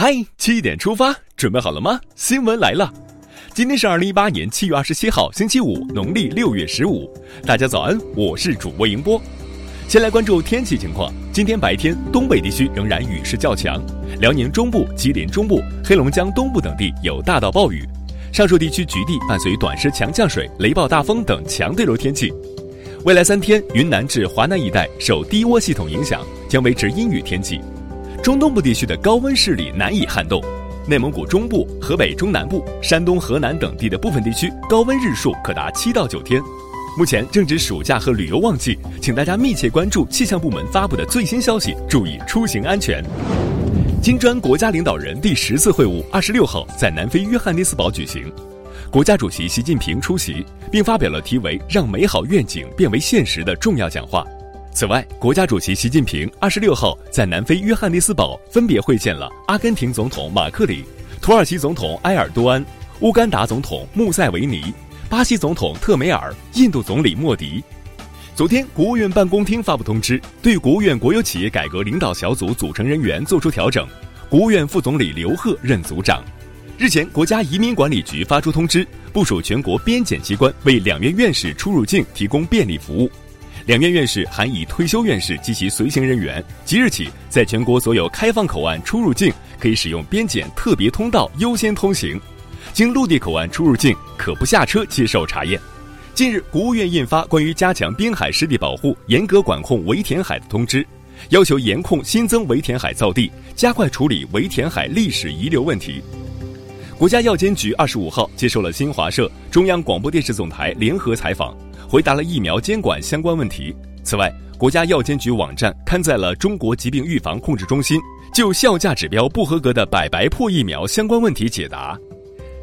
嗨，七点出发，准备好了吗？新闻来了，今天是二零一八年七月二十七号，星期五，农历六月十五。大家早安，我是主播迎波。先来关注天气情况，今天白天东北地区仍然雨势较强，辽宁中部、吉林中部、黑龙江东部等地有大到暴雨，上述地区局地伴随短时强降水、雷暴大风等强对流天气。未来三天，云南至华南一带受低涡系统影响，将维持阴雨天气。中东部地区的高温势力难以撼动，内蒙古中部、河北中南部、山东、河南等地的部分地区高温日数可达七到九天。目前正值暑假和旅游旺季，请大家密切关注气象部门发布的最新消息，注意出行安全。金砖国家领导人第十次会晤二十六号在南非约翰内斯堡举行，国家主席习近平出席，并发表了题为“让美好愿景变为现实”的重要讲话。此外，国家主席习近平二十六号在南非约翰内斯堡分别会见了阿根廷总统马克里、土耳其总统埃尔多安、乌干达总统穆塞维尼、巴西总统特梅尔、印度总理莫迪。昨天，国务院办公厅发布通知，对国务院国有企业改革领导小组组成人员作出调整，国务院副总理刘鹤任组长。日前，国家移民管理局发出通知，部署全国边检机关为两院院士出入境提供便利服务。两院院士含已退休院士及其随行人员，即日起在全国所有开放口岸出入境可以使用边检特别通道优先通行；经陆地口岸出入境可不下车接受查验。近日，国务院印发关于加强滨海湿地保护、严格管控围填海的通知，要求严控新增围填海造地，加快处理围填海历史遗留问题。国家药监局二十五号接受了新华社、中央广播电视总台联合采访。回答了疫苗监管相关问题。此外，国家药监局网站刊载了中国疾病预防控制中心就效价指标不合格的百白破疫苗相关问题解答。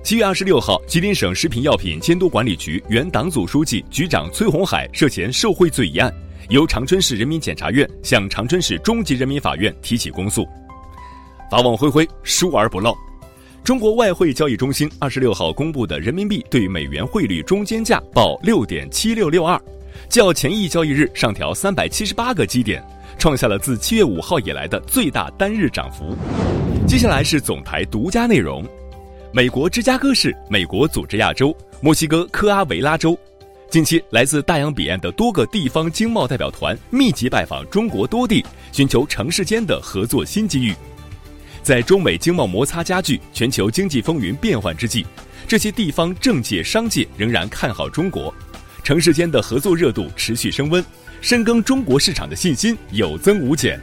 七月二十六号，吉林省食品药品监督管理局原党组书记、局长崔红海涉嫌受贿罪一案，由长春市人民检察院向长春市中级人民法院提起公诉。法网恢恢，疏而不漏。中国外汇交易中心二十六号公布的人民币对美元汇率中间价报六点七六六二，较前一交易日上调三百七十八个基点，创下了自七月五号以来的最大单日涨幅。接下来是总台独家内容：美国芝加哥市、美国组织亚洲、墨西哥科阿维拉州，近期来自大洋彼岸的多个地方经贸代表团密集拜访中国多地，寻求城市间的合作新机遇。在中美经贸摩擦加剧、全球经济风云变幻之际，这些地方政界、商界仍然看好中国，城市间的合作热度持续升温，深耕中国市场的信心有增无减。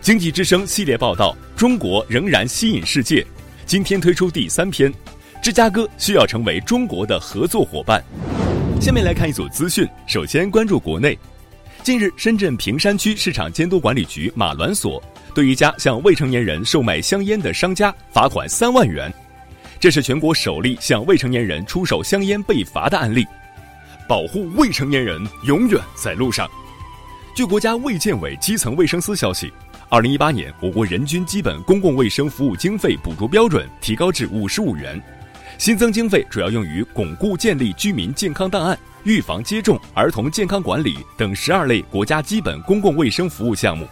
经济之声系列报道：中国仍然吸引世界。今天推出第三篇：芝加哥需要成为中国的合作伙伴。下面来看一组资讯。首先关注国内，近日，深圳坪山区市场监督管理局马銮所。对一家向未成年人售卖香烟的商家罚款三万元，这是全国首例向未成年人出售香烟被罚的案例。保护未成年人永远在路上。据国家卫健委基层卫生司消息，二零一八年我国人均基本公共卫生服务经费补助标准提高至五十五元，新增经费主要用于巩固建立居民健康档案、预防接种、儿童健康管理等十二类国家基本公共卫生服务项目。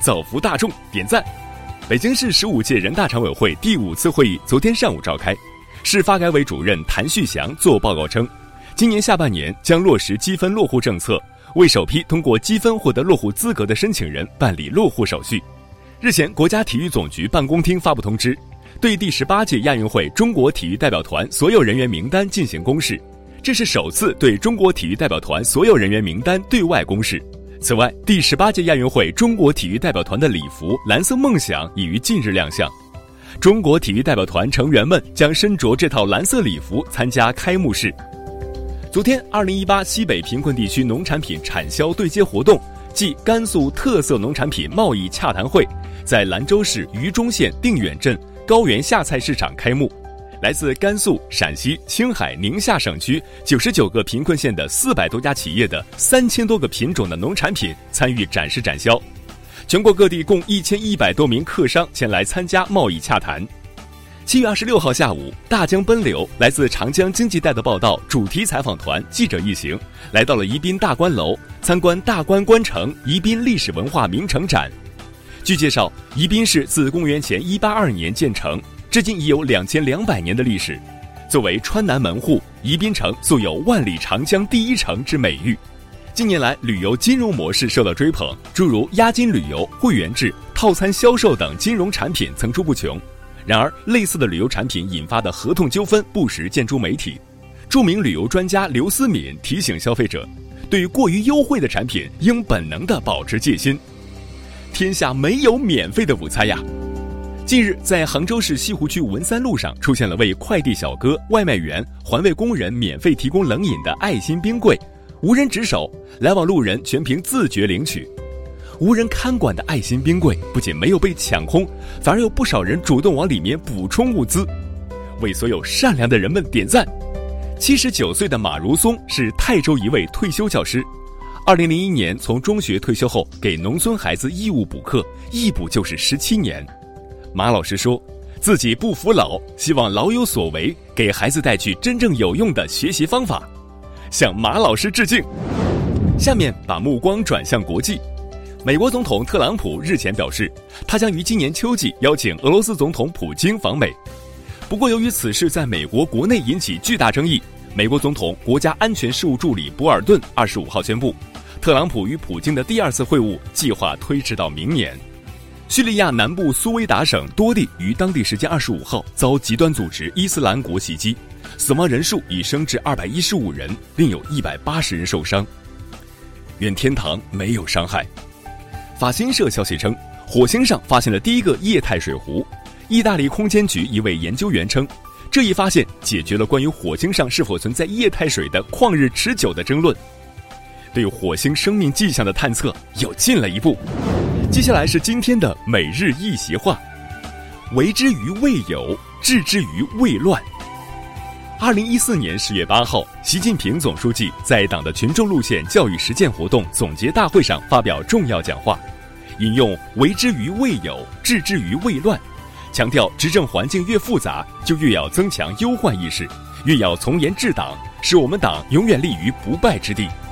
造福大众，点赞！北京市十五届人大常委会第五次会议昨天上午召开，市发改委主任谭旭祥作报告称，今年下半年将落实积分落户政策，为首批通过积分获得落户资格的申请人办理落户手续。日前，国家体育总局办公厅发布通知，对第十八届亚运会中国体育代表团所有人员名单进行公示，这是首次对中国体育代表团所有人员名单对外公示。此外，第十八届亚运会中国体育代表团的礼服“蓝色梦想”已于近日亮相，中国体育代表团成员们将身着这套蓝色礼服参加开幕式。昨天，二零一八西北贫困地区农产品产销对接活动暨甘肃特色农产品贸易洽谈会，在兰州市榆中县定远镇高原下菜市场开幕。来自甘肃、陕西、青海、宁夏省区九十九个贫困县的四百多家企业的三千多个品种的农产品参与展示展销，全国各地共一千一百多名客商前来参加贸易洽谈。七月二十六号下午，大江奔流来自长江经济带的报道主题采访团记者一行来到了宜宾大观楼参观大观关城宜宾历史文化名城展。据介绍，宜宾市自公元前一八二年建成，至今已有两千两百年的历史。作为川南门户，宜宾城素有“万里长江第一城”之美誉。近年来，旅游金融模式受到追捧，诸如押金旅游、会员制、套餐销售等金融产品层出不穷。然而，类似的旅游产品引发的合同纠纷不时见诸媒体。著名旅游专家刘思敏提醒消费者，对于过于优惠的产品，应本能的保持戒心。天下没有免费的午餐呀！近日，在杭州市西湖区文三路上出现了为快递小哥、外卖员、环卫工人免费提供冷饮的爱心冰柜。无人值守，来往路人全凭自觉领取。无人看管的爱心冰柜不仅没有被抢空，反而有不少人主动往里面补充物资，为所有善良的人们点赞。七十九岁的马如松是泰州一位退休教师，二零零一年从中学退休后，给农村孩子义务补课，一补就是十七年。马老师说，自己不服老，希望老有所为，给孩子带去真正有用的学习方法。向马老师致敬。下面把目光转向国际，美国总统特朗普日前表示，他将于今年秋季邀请俄罗斯总统普京访美。不过，由于此事在美国国内引起巨大争议，美国总统国家安全事务助理博尔顿二十五号宣布，特朗普与普京的第二次会晤计划推迟到明年。叙利亚南部苏维达省多地于当地时间二十五号遭极端组织伊斯兰国袭击。死亡人数已升至二百一十五人，另有一百八十人受伤。愿天堂没有伤害。法新社消息称，火星上发现了第一个液态水湖。意大利空间局一位研究员称，这一发现解决了关于火星上是否存在液态水的旷日持久的争论，对火星生命迹象的探测又进了一步。接下来是今天的每日一席话：为之于未有，治之于未乱。二零一四年十月八号，习近平总书记在党的群众路线教育实践活动总结大会上发表重要讲话，引用“为之于未有，治之于未乱”，强调执政环境越复杂，就越要增强忧患意识，越要从严治党，使我们党永远立于不败之地。“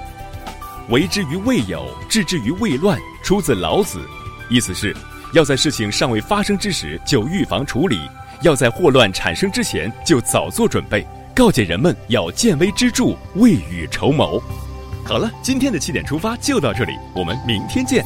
为之于未有，置之于未乱”出自老子，意思是，要在事情尚未发生之时就预防处理，要在祸乱产生之前就早做准备。告诫人们要见微知著，未雨绸缪。好了，今天的七点出发就到这里，我们明天见。